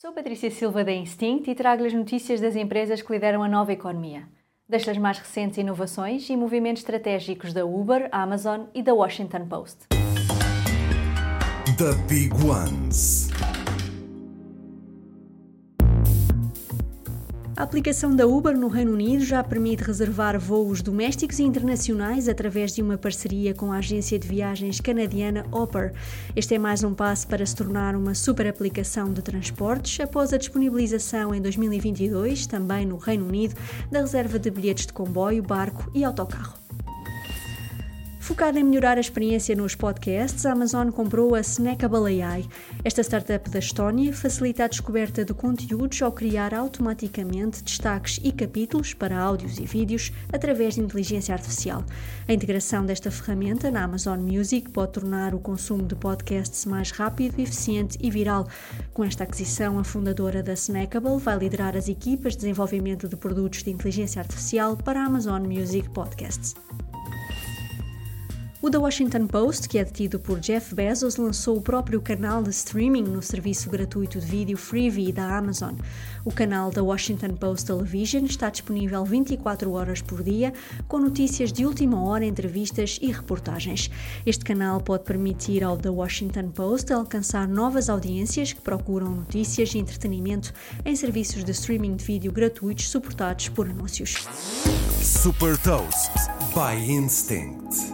Sou Patrícia Silva da Instinct e trago-lhe as notícias das empresas que lideram a nova economia. Das mais recentes inovações e movimentos estratégicos da Uber, Amazon e da Washington Post. The Big Ones. A aplicação da Uber no Reino Unido já permite reservar voos domésticos e internacionais através de uma parceria com a agência de viagens canadiana Hopper. Este é mais um passo para se tornar uma super aplicação de transportes após a disponibilização em 2022, também no Reino Unido, da reserva de bilhetes de comboio, barco e autocarro. Focada em melhorar a experiência nos podcasts, a Amazon comprou a Snackable AI. Esta startup da Estónia facilita a descoberta de conteúdos ao criar automaticamente destaques e capítulos para áudios e vídeos através de inteligência artificial. A integração desta ferramenta na Amazon Music pode tornar o consumo de podcasts mais rápido, eficiente e viral. Com esta aquisição, a fundadora da Snackable vai liderar as equipas de desenvolvimento de produtos de inteligência artificial para a Amazon Music Podcasts. O The Washington Post, que é detido por Jeff Bezos, lançou o próprio canal de streaming no serviço gratuito de vídeo Freevee da Amazon. O canal da Washington Post Television está disponível 24 horas por dia, com notícias de última hora, entrevistas e reportagens. Este canal pode permitir ao The Washington Post alcançar novas audiências que procuram notícias e entretenimento em serviços de streaming de vídeo gratuitos suportados por anúncios. Super Toast by Instinct.